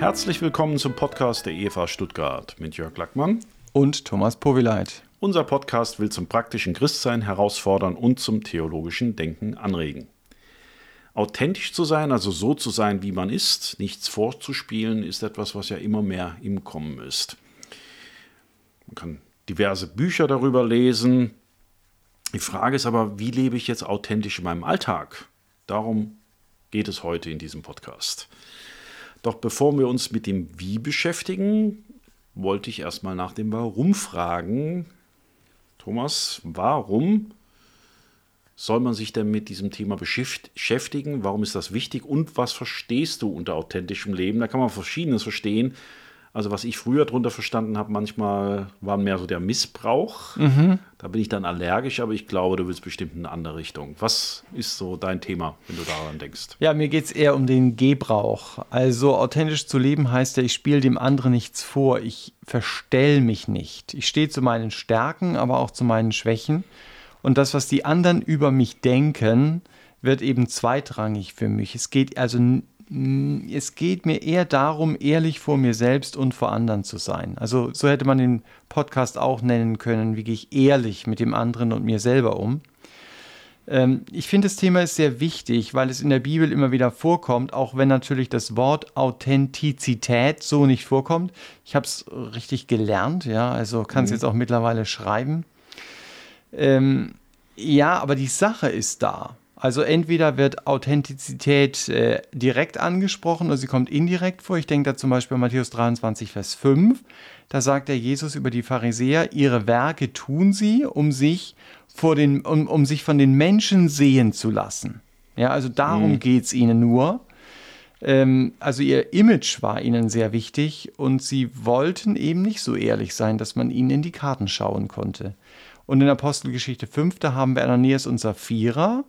Herzlich willkommen zum Podcast der EFA Stuttgart mit Jörg Lackmann und Thomas Powileit. Unser Podcast will zum praktischen Christsein herausfordern und zum theologischen Denken anregen. Authentisch zu sein, also so zu sein, wie man ist, nichts vorzuspielen, ist etwas, was ja immer mehr im Kommen ist. Man kann diverse Bücher darüber lesen. Die Frage ist aber, wie lebe ich jetzt authentisch in meinem Alltag? Darum geht es heute in diesem Podcast. Doch bevor wir uns mit dem Wie beschäftigen, wollte ich erstmal nach dem Warum fragen. Thomas, warum soll man sich denn mit diesem Thema beschäftigen? Warum ist das wichtig? Und was verstehst du unter authentischem Leben? Da kann man Verschiedenes verstehen. Also was ich früher darunter verstanden habe, manchmal war mehr so der Missbrauch. Mhm. Da bin ich dann allergisch, aber ich glaube, du willst bestimmt in eine andere Richtung. Was ist so dein Thema, wenn du daran denkst? Ja, mir geht es eher um den Gebrauch. Also authentisch zu leben heißt ja, ich spiele dem anderen nichts vor. Ich verstell mich nicht. Ich stehe zu meinen Stärken, aber auch zu meinen Schwächen. Und das, was die anderen über mich denken, wird eben zweitrangig für mich. Es geht also es geht mir eher darum, ehrlich vor mir selbst und vor anderen zu sein. Also so hätte man den Podcast auch nennen können, wie gehe ich ehrlich mit dem anderen und mir selber um. Ähm, ich finde, das Thema ist sehr wichtig, weil es in der Bibel immer wieder vorkommt, auch wenn natürlich das Wort Authentizität so nicht vorkommt. Ich habe es richtig gelernt, ja, also kann es mhm. jetzt auch mittlerweile schreiben. Ähm, ja, aber die Sache ist da. Also entweder wird Authentizität äh, direkt angesprochen oder sie kommt indirekt vor. Ich denke da zum Beispiel an Matthäus 23, Vers 5. Da sagt der Jesus über die Pharisäer, ihre Werke tun sie, um sich, vor den, um, um sich von den Menschen sehen zu lassen. Ja, also darum mhm. geht es ihnen nur. Ähm, also ihr Image war ihnen sehr wichtig und sie wollten eben nicht so ehrlich sein, dass man ihnen in die Karten schauen konnte. Und in Apostelgeschichte 5, da haben wir Ananias und Sapphira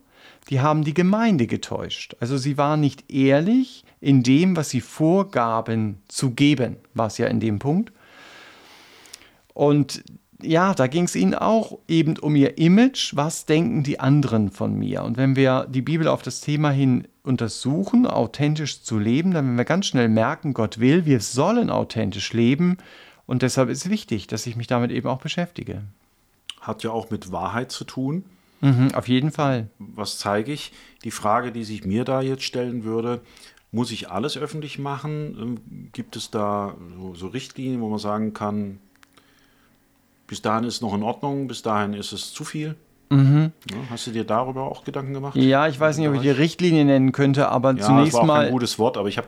die haben die Gemeinde getäuscht. Also sie waren nicht ehrlich in dem, was sie vorgaben zu geben, war es ja in dem Punkt. Und ja, da ging es ihnen auch eben um ihr Image, was denken die anderen von mir. Und wenn wir die Bibel auf das Thema hin untersuchen, authentisch zu leben, dann werden wir ganz schnell merken, Gott will, wir sollen authentisch leben. Und deshalb ist es wichtig, dass ich mich damit eben auch beschäftige. Hat ja auch mit Wahrheit zu tun. Mhm, auf jeden Fall. Was zeige ich? Die Frage, die sich mir da jetzt stellen würde, muss ich alles öffentlich machen? Ähm, gibt es da so, so Richtlinien, wo man sagen kann, bis dahin ist es noch in Ordnung, bis dahin ist es zu viel? Mhm. Hast du dir darüber auch Gedanken gemacht? Ja, ich weiß nicht, ob ich die Richtlinie nennen könnte, aber ja, zunächst das war mal. ein gutes Wort, aber ich habe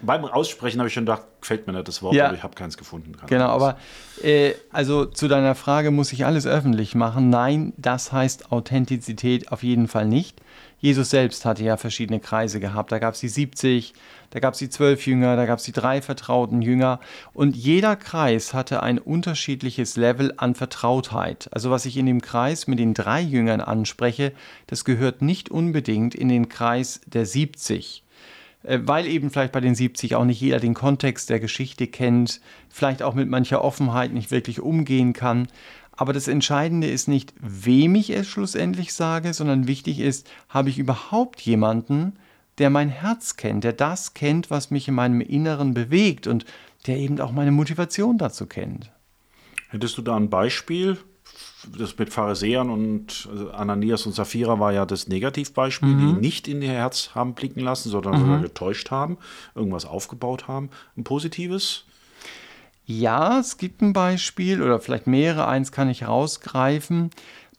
beim Aussprechen habe ich schon gedacht, gefällt mir nicht das Wort, ja. aber ich habe keins gefunden. Genau, aber äh, also zu deiner Frage, muss ich alles öffentlich machen? Nein, das heißt Authentizität auf jeden Fall nicht. Jesus selbst hatte ja verschiedene Kreise gehabt. Da gab es die 70, da gab es die 12 Jünger, da gab es die drei vertrauten Jünger. Und jeder Kreis hatte ein unterschiedliches Level an Vertrautheit. Also was ich in dem Kreis mit den drei Jüngern anspreche, das gehört nicht unbedingt in den Kreis der 70 äh, weil eben vielleicht bei den 70 auch nicht jeder den Kontext der Geschichte kennt, vielleicht auch mit mancher Offenheit nicht wirklich umgehen kann. Aber das Entscheidende ist nicht, wem ich es schlussendlich sage, sondern wichtig ist, habe ich überhaupt jemanden, der mein Herz kennt, der das kennt, was mich in meinem Inneren bewegt und der eben auch meine Motivation dazu kennt. Hättest du da ein Beispiel? Das mit Pharisäern und also Ananias und Sapphira war ja das Negativbeispiel, mhm. die nicht in ihr Herz haben blicken lassen, sondern mhm. getäuscht haben, irgendwas aufgebaut haben. Ein positives? Ja, es gibt ein Beispiel oder vielleicht mehrere, eins kann ich herausgreifen.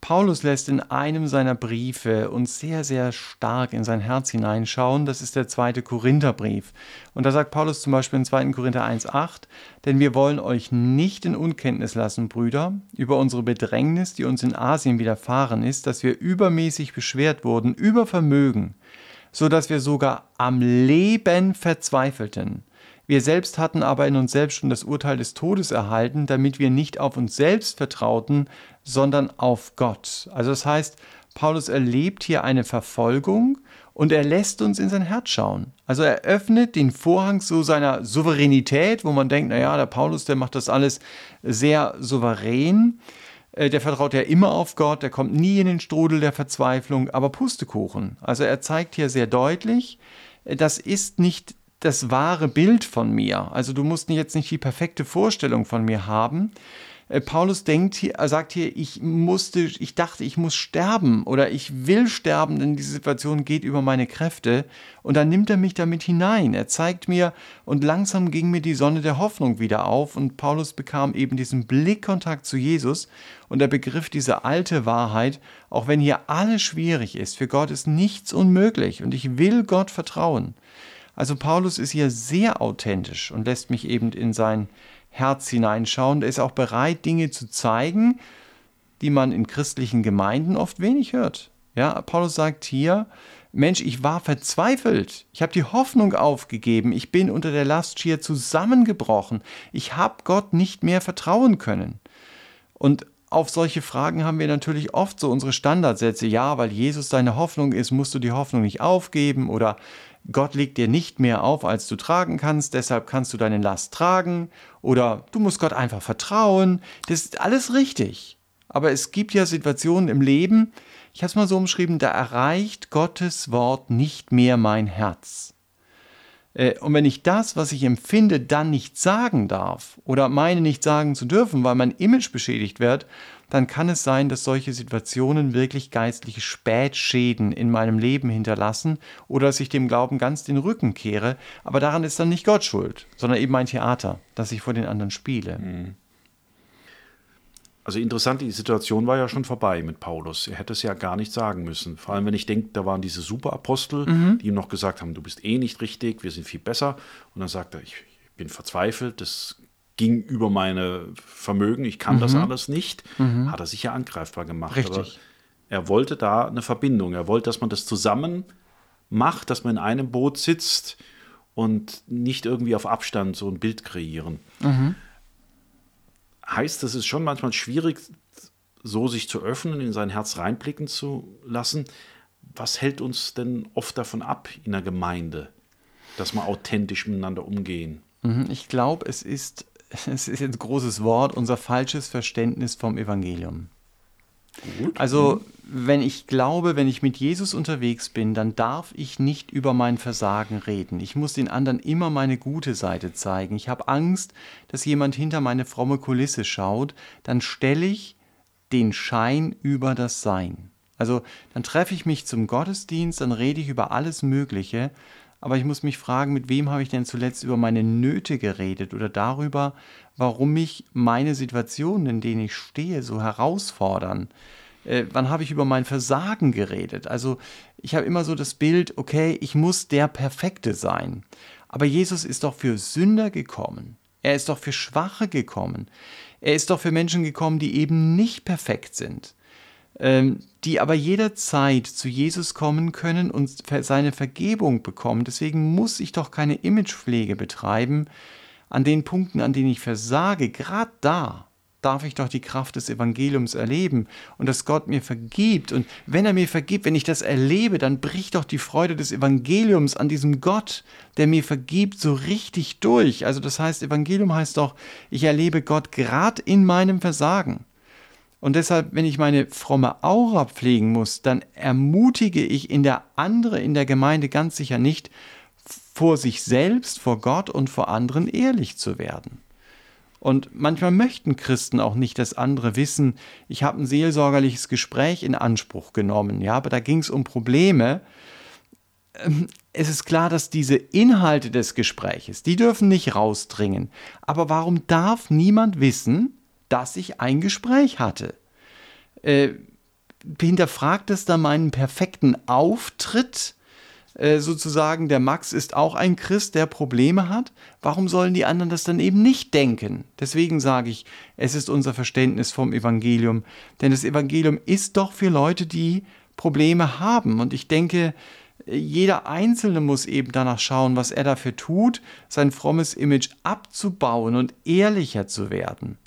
Paulus lässt in einem seiner Briefe uns sehr, sehr stark in sein Herz hineinschauen. Das ist der zweite Korintherbrief. Und da sagt Paulus zum Beispiel in 2. Korinther 1,8: Denn wir wollen euch nicht in Unkenntnis lassen, Brüder, über unsere Bedrängnis, die uns in Asien widerfahren ist, dass wir übermäßig beschwert wurden, über Vermögen, so dass wir sogar am Leben verzweifelten. Wir selbst hatten aber in uns selbst schon das Urteil des Todes erhalten, damit wir nicht auf uns selbst vertrauten, sondern auf Gott. Also das heißt, Paulus erlebt hier eine Verfolgung und er lässt uns in sein Herz schauen. Also er öffnet den Vorhang so seiner Souveränität, wo man denkt, naja, der Paulus, der macht das alles sehr souverän. Äh, der vertraut ja immer auf Gott, der kommt nie in den Strudel der Verzweiflung, aber Pustekuchen. Also er zeigt hier sehr deutlich, äh, das ist nicht das wahre Bild von mir. Also du musst jetzt nicht die perfekte Vorstellung von mir haben. Äh, Paulus denkt hier, sagt hier, ich musste, ich dachte, ich muss sterben oder ich will sterben, denn diese Situation geht über meine Kräfte. Und dann nimmt er mich damit hinein. Er zeigt mir und langsam ging mir die Sonne der Hoffnung wieder auf und Paulus bekam eben diesen Blickkontakt zu Jesus und er begriff diese alte Wahrheit, auch wenn hier alles schwierig ist, für Gott ist nichts unmöglich und ich will Gott vertrauen. Also Paulus ist hier sehr authentisch und lässt mich eben in sein Herz hineinschauen. Er ist auch bereit, Dinge zu zeigen, die man in christlichen Gemeinden oft wenig hört. Ja, Paulus sagt hier, Mensch, ich war verzweifelt. Ich habe die Hoffnung aufgegeben. Ich bin unter der Last schier zusammengebrochen. Ich habe Gott nicht mehr vertrauen können. Und auf solche Fragen haben wir natürlich oft so unsere Standardsätze. Ja, weil Jesus deine Hoffnung ist, musst du die Hoffnung nicht aufgeben. Oder Gott legt dir nicht mehr auf, als du tragen kannst, deshalb kannst du deine Last tragen oder du musst Gott einfach vertrauen. Das ist alles richtig. Aber es gibt ja Situationen im Leben, ich habe es mal so umschrieben, da erreicht Gottes Wort nicht mehr mein Herz. Äh, und wenn ich das, was ich empfinde, dann nicht sagen darf oder meine nicht sagen zu dürfen, weil mein Image beschädigt wird, dann kann es sein, dass solche Situationen wirklich geistliche Spätschäden in meinem Leben hinterlassen oder dass ich dem Glauben ganz den Rücken kehre. Aber daran ist dann nicht Gott schuld, sondern eben mein Theater, das ich vor den anderen spiele. Mhm. Also interessant, die Situation war ja schon vorbei mit Paulus. Er hätte es ja gar nicht sagen müssen. Vor allem, wenn ich denke, da waren diese Superapostel, mhm. die ihm noch gesagt haben, du bist eh nicht richtig, wir sind viel besser. Und dann sagt er, ich, ich bin verzweifelt, das ging über meine Vermögen, ich kann mhm. das alles nicht, mhm. hat er sich ja angreifbar gemacht. Richtig. Aber er wollte da eine Verbindung. Er wollte, dass man das zusammen macht, dass man in einem Boot sitzt und nicht irgendwie auf Abstand so ein Bild kreieren. Mhm. Heißt, es ist schon manchmal schwierig, so sich zu öffnen, in sein Herz reinblicken zu lassen. Was hält uns denn oft davon ab in der Gemeinde, dass wir authentisch miteinander umgehen? Mhm. Ich glaube, es ist es ist ein großes Wort, unser falsches Verständnis vom Evangelium. Gut. Also, wenn ich glaube, wenn ich mit Jesus unterwegs bin, dann darf ich nicht über mein Versagen reden. Ich muss den anderen immer meine gute Seite zeigen. Ich habe Angst, dass jemand hinter meine fromme Kulisse schaut. Dann stelle ich den Schein über das Sein. Also, dann treffe ich mich zum Gottesdienst, dann rede ich über alles Mögliche, aber ich muss mich fragen, mit wem habe ich denn zuletzt über meine Nöte geredet oder darüber, warum mich meine Situationen, in denen ich stehe, so herausfordern. Äh, wann habe ich über mein Versagen geredet? Also ich habe immer so das Bild, okay, ich muss der Perfekte sein. Aber Jesus ist doch für Sünder gekommen. Er ist doch für Schwache gekommen. Er ist doch für Menschen gekommen, die eben nicht perfekt sind. Ähm, die aber jederzeit zu Jesus kommen können und seine Vergebung bekommen. Deswegen muss ich doch keine Imagepflege betreiben. An den Punkten, an denen ich versage, gerade da darf ich doch die Kraft des Evangeliums erleben und dass Gott mir vergibt. Und wenn er mir vergibt, wenn ich das erlebe, dann bricht doch die Freude des Evangeliums an diesem Gott, der mir vergibt, so richtig durch. Also das heißt, Evangelium heißt doch, ich erlebe Gott gerade in meinem Versagen. Und deshalb, wenn ich meine fromme Aura pflegen muss, dann ermutige ich in der andere in der Gemeinde ganz sicher nicht, vor sich selbst, vor Gott und vor anderen ehrlich zu werden. Und manchmal möchten Christen auch nicht, dass andere wissen, ich habe ein seelsorgerliches Gespräch in Anspruch genommen, ja, aber da ging es um Probleme. Ähm, es ist klar, dass diese Inhalte des Gespräches, die dürfen nicht rausdringen. Aber warum darf niemand wissen, dass ich ein Gespräch hatte. Äh, hinterfragt es da meinen perfekten Auftritt? Äh, sozusagen, der Max ist auch ein Christ, der Probleme hat. Warum sollen die anderen das dann eben nicht denken? Deswegen sage ich, es ist unser Verständnis vom Evangelium. Denn das Evangelium ist doch für Leute, die Probleme haben. Und ich denke, jeder Einzelne muss eben danach schauen, was er dafür tut, sein frommes Image abzubauen und ehrlicher zu werden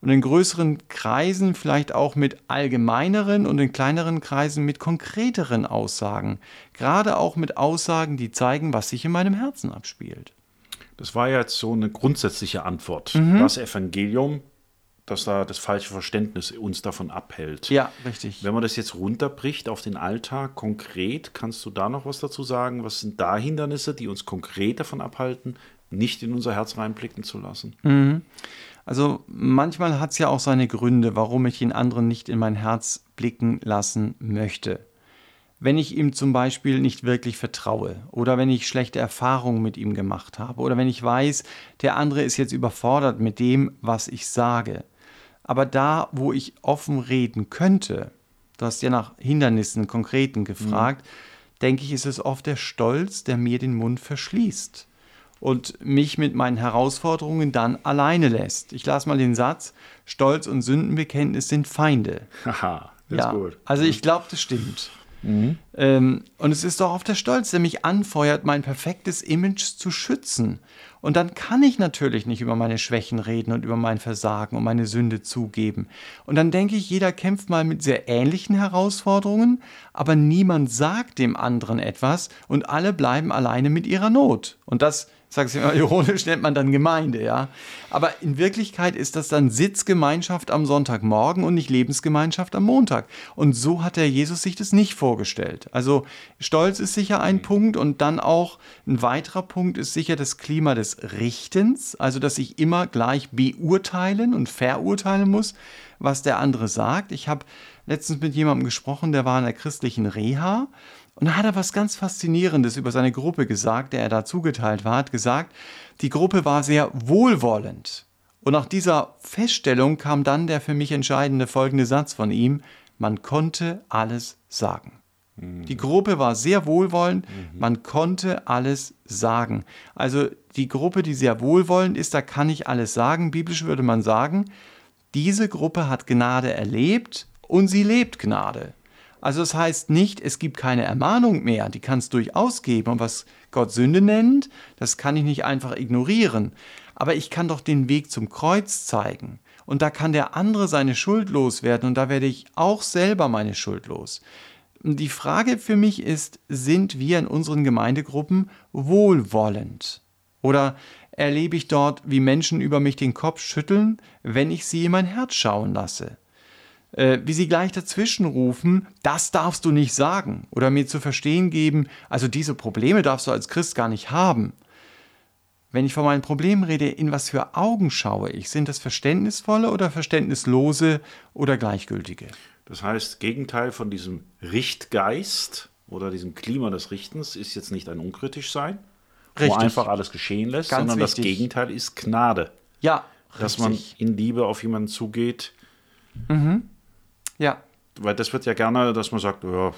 und in größeren Kreisen vielleicht auch mit allgemeineren und in kleineren Kreisen mit konkreteren Aussagen. Gerade auch mit Aussagen, die zeigen, was sich in meinem Herzen abspielt. Das war jetzt so eine grundsätzliche Antwort. Mhm. Das Evangelium dass da das falsche Verständnis uns davon abhält. Ja, richtig. Wenn man das jetzt runterbricht auf den Alltag konkret, kannst du da noch was dazu sagen? Was sind da Hindernisse, die uns konkret davon abhalten, nicht in unser Herz reinblicken zu lassen? Mhm. Also manchmal hat es ja auch seine Gründe, warum ich den anderen nicht in mein Herz blicken lassen möchte. Wenn ich ihm zum Beispiel nicht wirklich vertraue oder wenn ich schlechte Erfahrungen mit ihm gemacht habe oder wenn ich weiß, der andere ist jetzt überfordert mit dem, was ich sage aber da, wo ich offen reden könnte, du hast ja nach Hindernissen, konkreten gefragt, mhm. denke ich, ist es oft der Stolz, der mir den Mund verschließt und mich mit meinen Herausforderungen dann alleine lässt. Ich lasse mal den Satz, Stolz und Sündenbekenntnis sind Feinde. Haha, das ja, ist gut. Also ich glaube, das stimmt. Mhm. Ähm, und es ist doch auch der Stolz, der mich anfeuert, mein perfektes Image zu schützen. Und dann kann ich natürlich nicht über meine Schwächen reden und über mein Versagen und meine Sünde zugeben. Und dann denke ich, jeder kämpft mal mit sehr ähnlichen Herausforderungen, aber niemand sagt dem anderen etwas und alle bleiben alleine mit ihrer Not. Und das sag's immer ironisch, nennt man dann Gemeinde, ja. Aber in Wirklichkeit ist das dann Sitzgemeinschaft am Sonntagmorgen und nicht Lebensgemeinschaft am Montag. Und so hat der Jesus sich das nicht vorgestellt. Also Stolz ist sicher ein Punkt und dann auch ein weiterer Punkt ist sicher das Klima des Richtens, also dass ich immer gleich beurteilen und verurteilen muss, was der andere sagt. Ich habe letztens mit jemandem gesprochen, der war in der christlichen Reha und da hat er was ganz Faszinierendes über seine Gruppe gesagt, der er da zugeteilt war, hat gesagt, die Gruppe war sehr wohlwollend. Und nach dieser Feststellung kam dann der für mich entscheidende folgende Satz von ihm, man konnte alles sagen. Mhm. Die Gruppe war sehr wohlwollend, mhm. man konnte alles sagen. Also die Gruppe, die sehr wohlwollend ist, da kann ich alles sagen. Biblisch würde man sagen, diese Gruppe hat Gnade erlebt und sie lebt Gnade. Also das heißt nicht, es gibt keine Ermahnung mehr, die kann es durchaus geben. Und was Gott Sünde nennt, das kann ich nicht einfach ignorieren. Aber ich kann doch den Weg zum Kreuz zeigen. Und da kann der andere seine Schuld loswerden und da werde ich auch selber meine Schuld los. Die Frage für mich ist, sind wir in unseren Gemeindegruppen wohlwollend? Oder erlebe ich dort, wie Menschen über mich den Kopf schütteln, wenn ich sie in mein Herz schauen lasse? Äh, wie sie gleich dazwischen rufen, das darfst du nicht sagen oder mir zu verstehen geben, also diese Probleme darfst du als Christ gar nicht haben. Wenn ich von meinen Problemen rede, in was für Augen schaue ich? Sind das verständnisvolle oder verständnislose oder gleichgültige? Das heißt, Gegenteil von diesem Richtgeist oder diesem Klima des Richtens ist jetzt nicht ein unkritisch sein, Richtig. wo einfach alles geschehen lässt, Ganz sondern wichtig. das Gegenteil ist Gnade. Ja, dass man in Liebe auf jemanden zugeht. Mhm. Ja. Weil das wird ja gerne, dass man sagt, ja,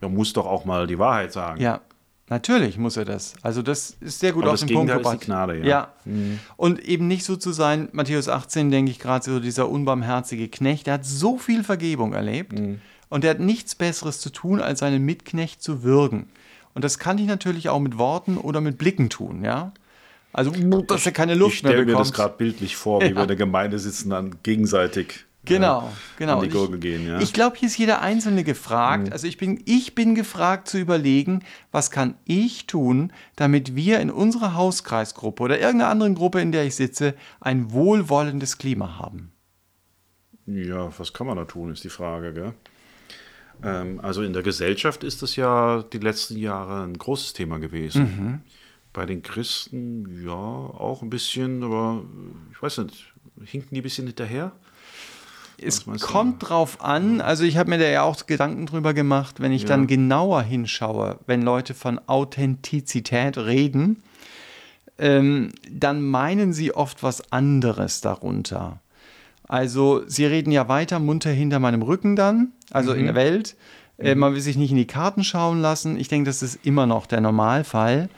er muss doch auch mal die Wahrheit sagen. Ja, Natürlich muss er das. Also das ist sehr gut Aber auf den Punkt gebracht. Ist die Gnade, ja. ja. Mhm. Und eben nicht so zu sein, Matthäus 18, denke ich gerade, so dieser unbarmherzige Knecht, der hat so viel Vergebung erlebt mhm. und der hat nichts Besseres zu tun, als seinen Mitknecht zu würgen. Und das kann ich natürlich auch mit Worten oder mit Blicken tun, ja. Also, dass er keine Luft mehr bekommt. Ich stelle mir das gerade bildlich vor, wie ja. wir in der Gemeinde sitzen, dann gegenseitig Genau, genau. An die Gurgel gehen, ja. Ich, ich glaube, hier ist jeder Einzelne gefragt. Mhm. Also ich bin, ich bin gefragt zu überlegen, was kann ich tun, damit wir in unserer Hauskreisgruppe oder irgendeiner anderen Gruppe, in der ich sitze, ein wohlwollendes Klima haben. Ja, was kann man da tun, ist die Frage, gell? Ähm, also in der Gesellschaft ist das ja die letzten Jahre ein großes Thema gewesen. Mhm. Bei den Christen ja auch ein bisschen, aber ich weiß nicht, hinken die ein bisschen hinterher? Es kommt du? drauf an, also ich habe mir da ja auch Gedanken drüber gemacht, wenn ich ja. dann genauer hinschaue, wenn Leute von Authentizität reden, ähm, dann meinen sie oft was anderes darunter. Also sie reden ja weiter munter hinter meinem Rücken dann, also mhm. in der Welt. Äh, mhm. man will sich nicht in die Karten schauen lassen. Ich denke, das ist immer noch der Normalfall.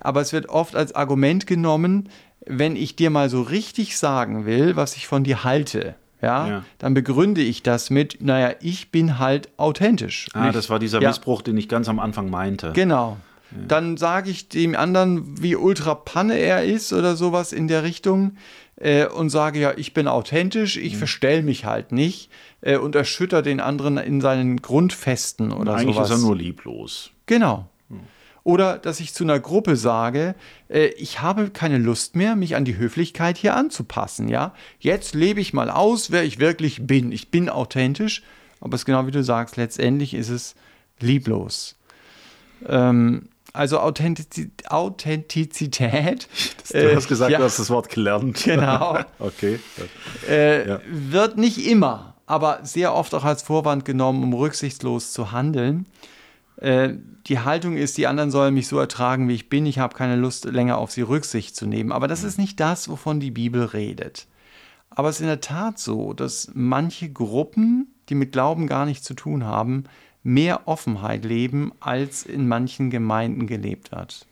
Aber es wird oft als Argument genommen, wenn ich dir mal so richtig sagen will, was ich von dir halte ja, ja, dann begründe ich das mit, naja, ich bin halt authentisch. Ah, ich, das war dieser ja. Missbrauch, den ich ganz am Anfang meinte. Genau. Ja. Dann sage ich dem anderen, wie ultra Panne er ist oder sowas in der Richtung äh, und sage, ja, ich bin authentisch, ich mhm. verstell mich halt nicht äh, und erschütter den anderen in seinen Grundfesten oder Eigentlich sowas. Eigentlich ist er nur lieblos. Genau. Oder dass ich zu einer Gruppe sage, äh, ich habe keine Lust mehr, mich an die Höflichkeit hier anzupassen. Ja? Jetzt lebe ich mal aus, wer ich wirklich bin. Ich bin authentisch, aber es ist genau wie du sagst, letztendlich ist es lieblos. Ähm, also Authentiz Authentizität. du hast gesagt, äh, ja, du hast das Wort gelernt. Genau. okay. Äh, ja. Wird nicht immer, aber sehr oft auch als Vorwand genommen, um rücksichtslos zu handeln. Äh, die Haltung ist, die anderen sollen mich so ertragen, wie ich bin. Ich habe keine Lust, länger auf sie Rücksicht zu nehmen. Aber das ist nicht das, wovon die Bibel redet. Aber es ist in der Tat so, dass manche Gruppen, die mit Glauben gar nichts zu tun haben, mehr Offenheit leben, als in manchen Gemeinden gelebt wird.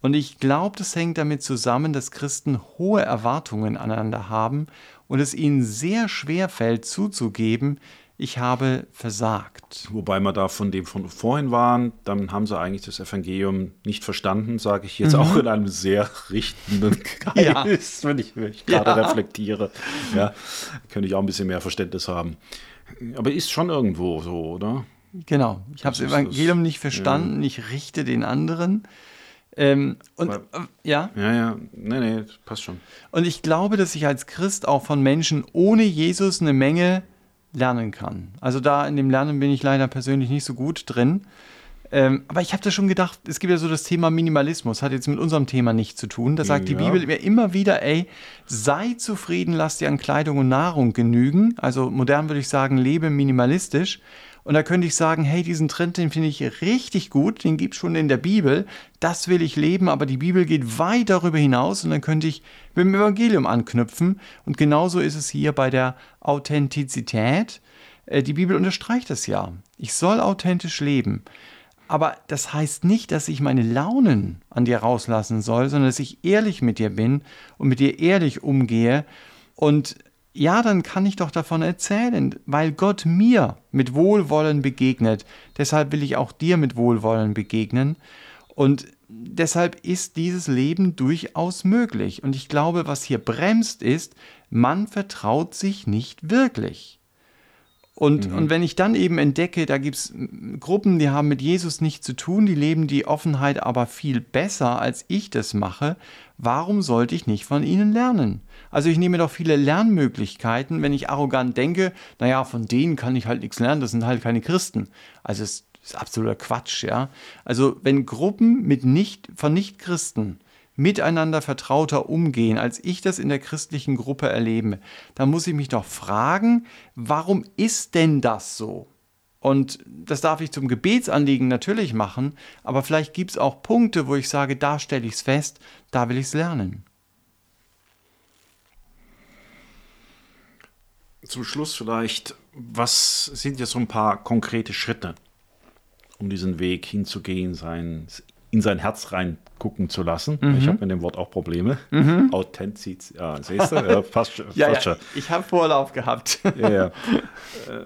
Und ich glaube, das hängt damit zusammen, dass Christen hohe Erwartungen aneinander haben und es ihnen sehr schwer fällt zuzugeben, ich habe versagt. Wobei wir da von dem von vorhin waren, dann haben sie eigentlich das Evangelium nicht verstanden, sage ich jetzt mhm. auch in einem sehr richtenden Geist, ja. wenn ich, ich gerade ja. reflektiere. Ja, könnte ich auch ein bisschen mehr Verständnis haben. Aber ist schon irgendwo so, oder? Genau. Ich habe das Evangelium das, nicht verstanden, ja. ich richte den anderen. Ähm, und Weil, äh, ja? Ja, ja, nee, nee, passt schon. Und ich glaube, dass ich als Christ auch von Menschen ohne Jesus eine Menge lernen kann. Also da in dem Lernen bin ich leider persönlich nicht so gut drin. Ähm, aber ich habe da schon gedacht, es gibt ja so das Thema Minimalismus, hat jetzt mit unserem Thema nichts zu tun. Da sagt ja. die Bibel mir immer wieder, ey, sei zufrieden, lass dir an Kleidung und Nahrung genügen. Also modern würde ich sagen, lebe minimalistisch. Und da könnte ich sagen, hey, diesen Trend, den finde ich richtig gut, den gibt es schon in der Bibel, das will ich leben, aber die Bibel geht weit darüber hinaus und dann könnte ich mit dem Evangelium anknüpfen. Und genauso ist es hier bei der Authentizität. Äh, die Bibel unterstreicht das ja. Ich soll authentisch leben. Aber das heißt nicht, dass ich meine Launen an dir rauslassen soll, sondern dass ich ehrlich mit dir bin und mit dir ehrlich umgehe und ja, dann kann ich doch davon erzählen, weil Gott mir mit Wohlwollen begegnet. Deshalb will ich auch dir mit Wohlwollen begegnen. Und deshalb ist dieses Leben durchaus möglich. Und ich glaube, was hier bremst, ist, man vertraut sich nicht wirklich. Und, mhm. und wenn ich dann eben entdecke, da gibt es Gruppen, die haben mit Jesus nichts zu tun, die leben die Offenheit aber viel besser, als ich das mache, warum sollte ich nicht von ihnen lernen? Also ich nehme doch viele Lernmöglichkeiten, wenn ich arrogant denke, naja, von denen kann ich halt nichts lernen, das sind halt keine Christen. Also es ist absoluter Quatsch, ja. Also wenn Gruppen mit nicht, von Nichtchristen miteinander vertrauter umgehen, als ich das in der christlichen Gruppe erlebe, dann muss ich mich doch fragen, warum ist denn das so? Und das darf ich zum Gebetsanliegen natürlich machen, aber vielleicht gibt es auch Punkte, wo ich sage, da stelle ich es fest, da will ich es lernen. zum Schluss vielleicht, was sind jetzt so ein paar konkrete Schritte, um diesen Weg hinzugehen, sein, in sein Herz reingucken zu lassen? Mhm. Ich habe mit dem Wort auch Probleme. Mhm. Authentizität, ja, siehst du? Ja, fast, fast ja, ja, Ich habe Vorlauf gehabt. ja, ja. Äh,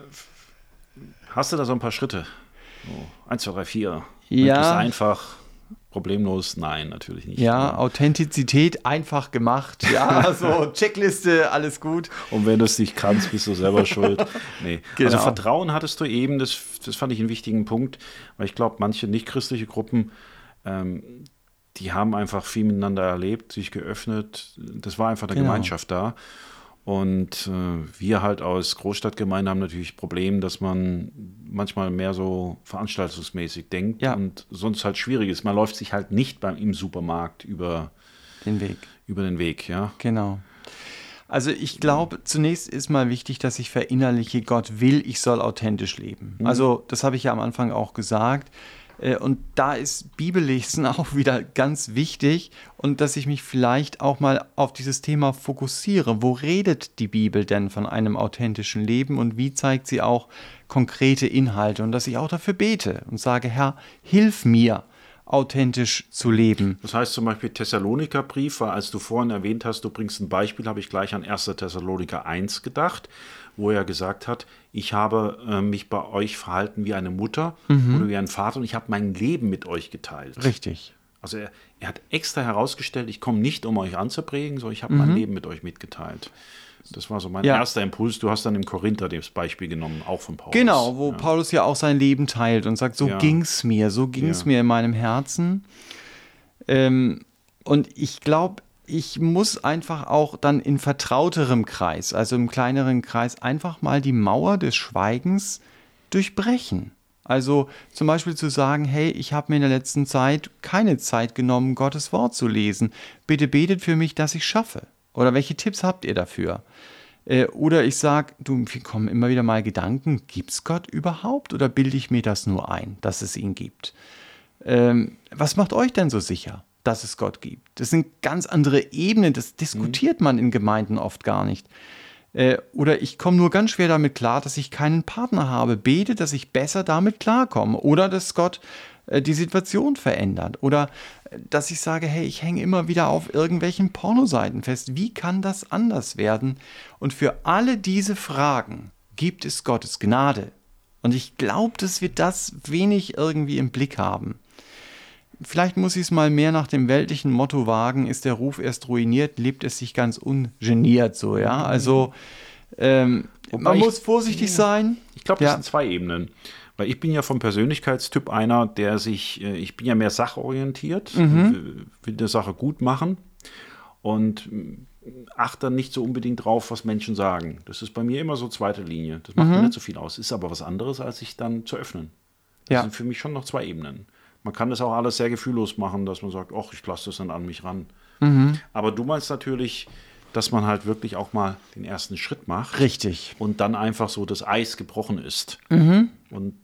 hast du da so ein paar Schritte? Oh, eins, zwei, drei, vier. Ja. Möglichst einfach problemlos? Nein, natürlich nicht. Ja, Authentizität einfach gemacht. Ja, so Checkliste, alles gut. Und wenn du es nicht kannst, bist du selber schuld. Nee. Genau. Also Vertrauen hattest du eben, das, das fand ich einen wichtigen Punkt, weil ich glaube, manche nicht-christliche Gruppen, ähm, die haben einfach viel miteinander erlebt, sich geöffnet. Das war einfach eine genau. Gemeinschaft da. Und äh, wir halt aus Großstadtgemeinden haben natürlich Problem, dass man manchmal mehr so veranstaltungsmäßig denkt ja. und sonst halt schwierig ist. Man läuft sich halt nicht beim, im Supermarkt über den Weg. Über den Weg, ja. Genau. Also ich glaube, zunächst ist mal wichtig, dass ich verinnerliche, Gott will, ich soll authentisch leben. Mhm. Also das habe ich ja am Anfang auch gesagt. Äh, und da ist Bibellesen auch wieder ganz wichtig und dass ich mich vielleicht auch mal auf dieses Thema fokussiere. Wo redet die Bibel denn von einem authentischen Leben und wie zeigt sie auch konkrete Inhalte? Und dass ich auch dafür bete und sage, Herr, hilf mir, authentisch zu leben. Das heißt zum Beispiel Thessalonikerbrief, weil als du vorhin erwähnt hast, du bringst ein Beispiel, habe ich gleich an 1. Thessaloniker 1 gedacht wo er gesagt hat, ich habe äh, mich bei euch verhalten wie eine Mutter mhm. oder wie ein Vater und ich habe mein Leben mit euch geteilt. Richtig. Also er, er hat extra herausgestellt, ich komme nicht, um euch anzuprägen, sondern ich habe mein Leben mit euch mitgeteilt. Das war so mein Ja. erster Impuls. Du hast dann im Korinther das Beispiel genommen, auch von Paulus. Genau, wo ja. Paulus ja auch sein Leben teilt und sagt, so Ja. ging's mir, so ging's Ja. mir in meinem Herzen. Ähm, und ich glaube, ich muss einfach auch dann in vertrauterem Kreis, also im kleineren Kreis, einfach mal die Mauer des Schweigens durchbrechen. Also zum Beispiel zu sagen, hey, ich habe mir in der letzten Zeit keine Zeit genommen, Gottes Wort zu lesen. Bitte betet für mich, dass ich schaffe. Oder welche Tipps habt ihr dafür? Äh, Oder ich sage, du, mir kommen immer wieder mal Gedanken, gibt es Gott überhaupt oder bilde ich mir das nur ein, dass es ihn gibt? Ähm, was macht euch denn so sicher, dass es Gott gibt? Das sind ganz andere Ebenen, das diskutiert man in Gemeinden oft gar nicht. Äh, Oder ich komme nur ganz schwer damit klar, dass ich keinen Partner habe. Bete, dass ich besser damit klarkomme. Oder dass Gott äh, die Situation verändert. Oder äh, dass ich sage, hey, ich hänge immer wieder auf irgendwelchen Pornoseiten fest. Wie kann das anders werden? Und für alle diese Fragen gibt es Gottes Gnade. Und ich glaube, dass wir das wenig irgendwie im Blick haben. Vielleicht muss ich es mal mehr nach dem weltlichen Motto wagen, ist der Ruf erst ruiniert, lebt es sich ganz ungeniert so, ja. Also ähm, man ich- muss vorsichtig sein. Ich glaube, das Ja. sind zwei Ebenen. Weil ich bin ja vom Persönlichkeitstyp einer, der sich, äh, ich bin ja mehr sachorientiert, Mhm. will eine Sache gut machen und mm, achte nicht so unbedingt drauf, was Menschen sagen. Das ist bei mir immer so zweite Linie. Das macht mir nicht so viel aus. Ist aber was anderes, als sich dann zu öffnen. Das Ja. sind für mich schon noch zwei Ebenen. Man kann das auch alles sehr gefühllos machen, dass man sagt, ach, ich lasse das dann an mich ran. Mhm. Aber du meinst natürlich, dass man halt wirklich auch mal den ersten Schritt macht Richtig. und dann einfach so das Eis gebrochen ist und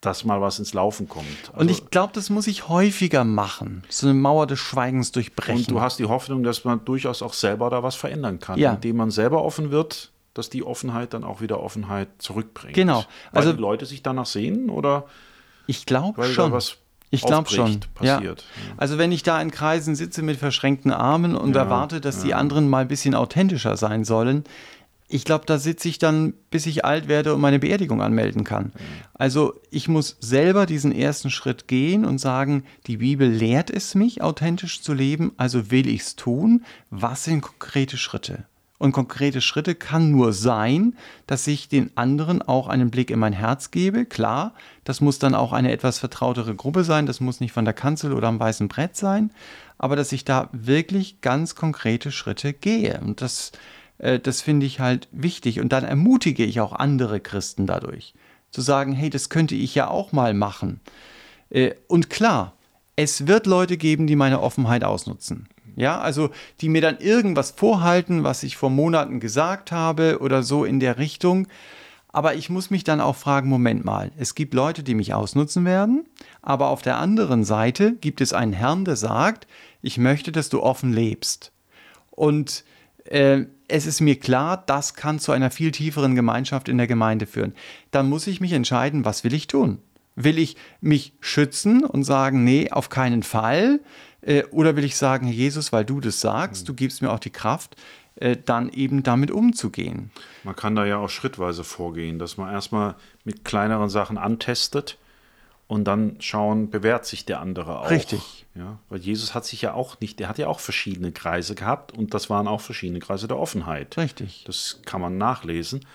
dass mal was ins Laufen kommt. Also, Und ich glaube, das muss ich häufiger machen. So eine Mauer des Schweigens durchbrechen. und du hast die Hoffnung, dass man durchaus auch selber da was verändern kann, Ja. indem man selber offen wird, dass die Offenheit dann auch wieder Offenheit zurückbringt. Genau. Weil Also- die Leute sich danach sehen oder ich glaube schon. da was ich glaube schon. passiert. Ja. Also wenn ich da in Kreisen sitze mit verschränkten Armen und Ja, erwarte, dass die anderen mal ein bisschen authentischer sein sollen, ich glaube, da sitze ich dann, bis ich alt werde und meine Beerdigung anmelden kann. Also ich muss selber diesen ersten Schritt gehen und sagen, die Bibel lehrt es mich, authentisch zu leben, also will ich es tun. Was sind konkrete Schritte? Und konkrete Schritte kann nur sein, dass ich den anderen auch einen Blick in mein Herz gebe. Klar, das muss dann auch eine etwas vertrautere Gruppe sein. Das muss nicht von der Kanzel oder am weißen Brett sein. Aber dass ich da wirklich ganz konkrete Schritte gehe. Und das, äh, das finde ich halt wichtig. Und dann ermutige ich auch andere Christen dadurch. Zu sagen, hey, das könnte ich ja auch mal machen. Äh, Und klar, es wird Leute geben, die meine Offenheit ausnutzen. Ja, also die mir dann irgendwas vorhalten, was ich vor Monaten gesagt habe oder so in der Richtung. Aber ich muss mich dann auch fragen, Moment mal, es gibt Leute, die mich ausnutzen werden, aber auf der anderen Seite gibt es einen Herrn, der sagt, ich möchte, dass du offen lebst. Und äh, es ist mir klar, das kann zu einer viel tieferen Gemeinschaft in der Gemeinde führen. Dann muss ich mich entscheiden, was will ich tun? Will ich mich schützen und sagen, nee, auf keinen Fall? Äh, oder will ich sagen, Herr Jesus, weil du das sagst, du gibst mir auch die Kraft, äh, dann eben damit umzugehen. Man kann da ja auch schrittweise vorgehen, dass man erstmal mit kleineren Sachen antestet und dann schauen, bewährt sich der andere auch. Richtig. Ja, weil Jesus hat sich ja auch nicht, der hat ja auch verschiedene Kreise gehabt und das waren auch verschiedene Kreise der Offenheit. Richtig. Das kann man nachlesen.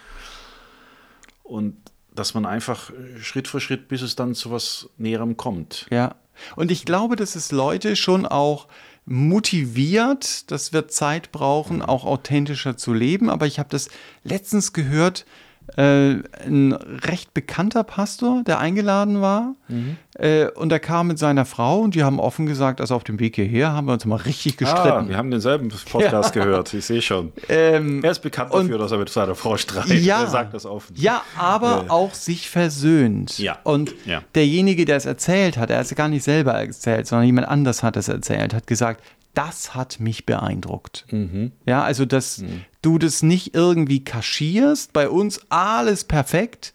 Und dass man einfach äh, Schritt für Schritt, bis es dann zu was Näherem kommt. Ja. Und ich glaube, dass es Leute schon auch motiviert, das wird Zeit brauchen, auch authentischer zu leben. Aber ich habe das letztens gehört, äh, ein recht bekannter Pastor, der eingeladen war. Äh, und er kam mit seiner Frau und die haben offen gesagt, also auf dem Weg hierher haben wir uns mal richtig Ah, gestritten. wir haben denselben Podcast gehört, ich sehe schon. Ähm, Er ist bekannt und- dafür, dass er mit seiner Frau streitet. Ja. Er sagt das offen. Ja, aber Ja. auch sich versöhnt. Ja. Und Ja. derjenige, der es erzählt hat, er hat es gar nicht selber erzählt, sondern jemand anders hat es erzählt, hat gesagt, das hat mich beeindruckt. Mhm. Ja, also dass du das nicht irgendwie kaschierst, bei uns alles perfekt.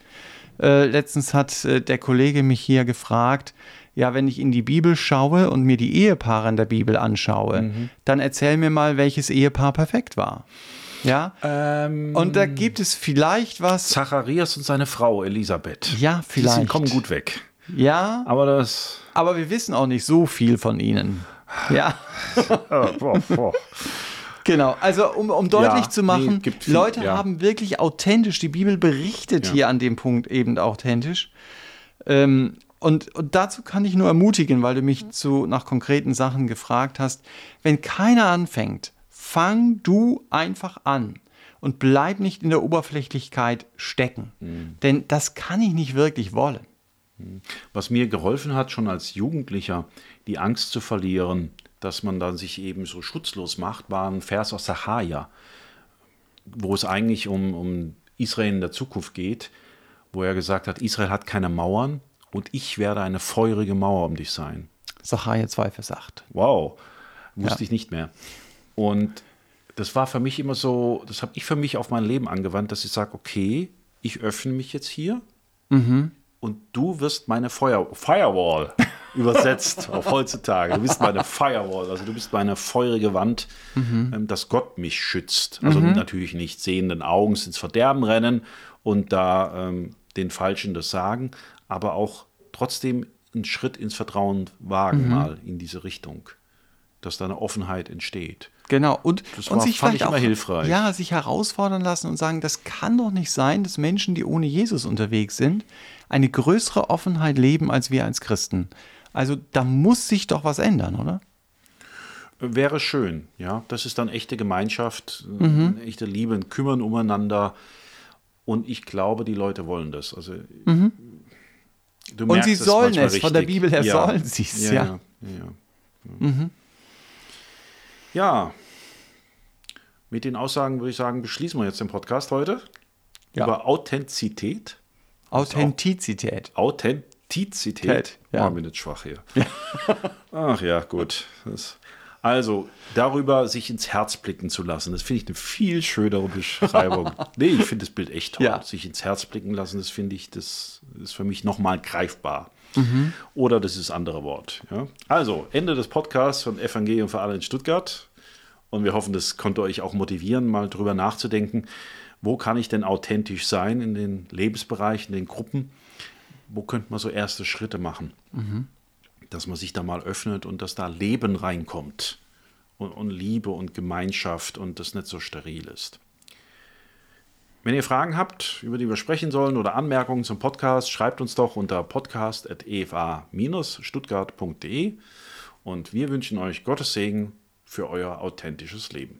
Äh, letztens hat äh, der Kollege mich hier gefragt, ja, wenn ich in die Bibel schaue und mir die Ehepaare in der Bibel anschaue, Mhm. dann erzähl mir mal, welches Ehepaar perfekt war. Ja, Ähm, und da gibt es vielleicht was, Zacharias und seine Frau Elisabeth. Ja, Die vielleicht. kommen gut weg. Ja, Aber das. aber wir wissen auch nicht so viel von ihnen. Ja, boah. genau. Also um, um deutlich Ja, zu machen, nee, viel, Leute ja. haben wirklich authentisch, die Bibel berichtet Ja. hier an dem Punkt eben authentisch. Ähm, und, und dazu kann ich nur ermutigen, weil du mich zu, nach konkreten Sachen gefragt hast. Wenn keiner anfängt, fang du einfach an und bleib nicht in der Oberflächlichkeit stecken. Mhm. Denn das kann ich nicht wirklich wollen. Was mir geholfen hat, schon als Jugendlicher, die Angst zu verlieren, dass man dann sich eben so schutzlos macht, war ein Vers aus Sacharja, wo es eigentlich um, um Israel in der Zukunft geht, wo er gesagt hat, Israel hat keine Mauern und ich werde eine feurige Mauer um dich sein. Sacharja 2, Vers 8. Wow, wusste Ja. ich nicht mehr. Und das war für mich immer so, das habe ich für mich auf mein Leben angewandt, dass ich sage, okay, ich öffne mich jetzt hier und du wirst meine Feuer Firewall übersetzt auf heutzutage. Du bist meine Firewall, also du bist meine feurige Wand, ähm, dass Gott mich schützt. Also natürlich nicht sehenden Augens ins Verderben rennen und da ähm, den Falschen das sagen, aber auch trotzdem einen Schritt ins Vertrauen wagen, mal in diese Richtung, dass da eine Offenheit entsteht. Genau. Und, Das und war- sich fand ich vielleicht auch immer hilfreich. Ja, sich herausfordern lassen und sagen, das kann doch nicht sein, dass Menschen, die ohne Jesus unterwegs sind, eine größere Offenheit leben als wir als Christen. Also da muss sich doch was ändern, oder? Wäre schön, ja. Das ist dann echte Gemeinschaft, äh, Mhm. eine echte Liebe, ein Kümmern umeinander. Und ich glaube, die Leute wollen das. Also, Mhm. Und sie sollen es. Von der Bibel her sollen sie es, Ja. ja. Ja, ja, ja. ja, mit den Aussagen würde ich sagen, beschließen wir jetzt den Podcast heute Ja. über Authentizität. Authentizität. Authentizität. Tät, ja. Oh, bin jetzt schwach hier. Ach ja, gut. Das, also, darüber sich ins Herz blicken zu lassen, das finde ich eine viel schönere Beschreibung. nee, ich finde das Bild echt toll. Ja. Sich ins Herz blicken lassen, das finde ich, das ist für mich nochmal greifbar. Mhm. Oder das ist das andere Wort. Ja? Also, Ende des Podcasts von Evangelium für alle in Stuttgart. Und wir hoffen, das konnte euch auch motivieren, mal drüber nachzudenken, wo kann ich denn authentisch sein in den Lebensbereichen, in den Gruppen? Wo könnte man so erste Schritte machen? Dass man sich da mal öffnet und dass da Leben reinkommt und, und Liebe und Gemeinschaft und das nicht so steril ist. Wenn ihr Fragen habt, über die wir sprechen sollen oder Anmerkungen zum Podcast, schreibt uns doch unter podcast.efa-stuttgart.de und wir wünschen euch Gottes Segen für euer authentisches Leben.